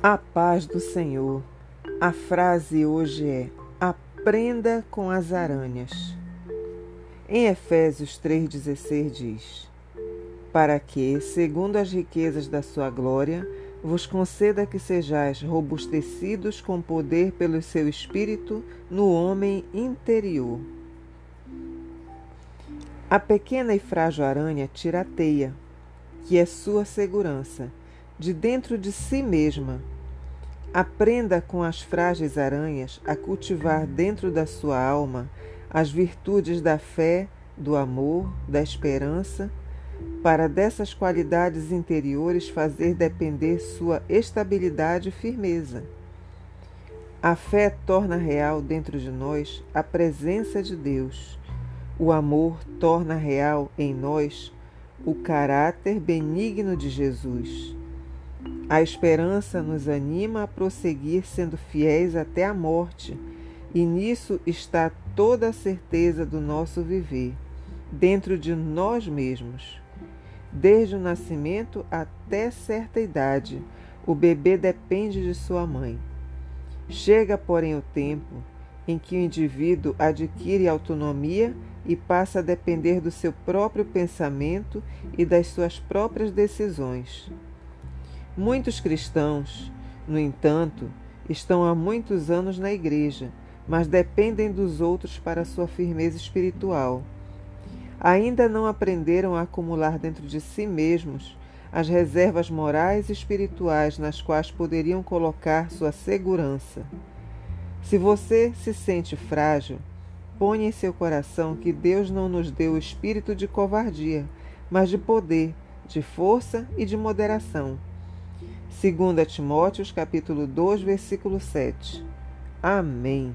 A paz do Senhor. A frase hoje é: aprenda com as aranhas. Em Efésios 3,16 diz: Para que, segundo as riquezas da sua glória, vos conceda que sejais robustecidos com poder pelo seu espírito no homem interior. A pequena e frágil aranha tira a teia, que é sua segurança de dentro de si mesma. Aprenda com as frágeis aranhas a cultivar dentro da sua alma as virtudes da fé, do amor, da esperança, para dessas qualidades interiores fazer depender sua estabilidade e firmeza. A fé torna real dentro de nós a presença de Deus. O amor torna real em nós o caráter benigno de Jesus. A esperança nos anima a prosseguir sendo fiéis até a morte, e nisso está toda a certeza do nosso viver, dentro de nós mesmos. Desde o nascimento até certa idade, o bebê depende de sua mãe. Chega, porém, o tempo em que o indivíduo adquire autonomia e passa a depender do seu próprio pensamento e das suas próprias decisões. Muitos cristãos, no entanto, estão há muitos anos na igreja, mas dependem dos outros para sua firmeza espiritual. Ainda não aprenderam a acumular dentro de si mesmos as reservas morais e espirituais nas quais poderiam colocar sua segurança. Se você se sente frágil, ponha em seu coração que Deus não nos deu o espírito de covardia, mas de poder, de força e de moderação. 2 Timóteos capítulo 2, versículo 7. Amém.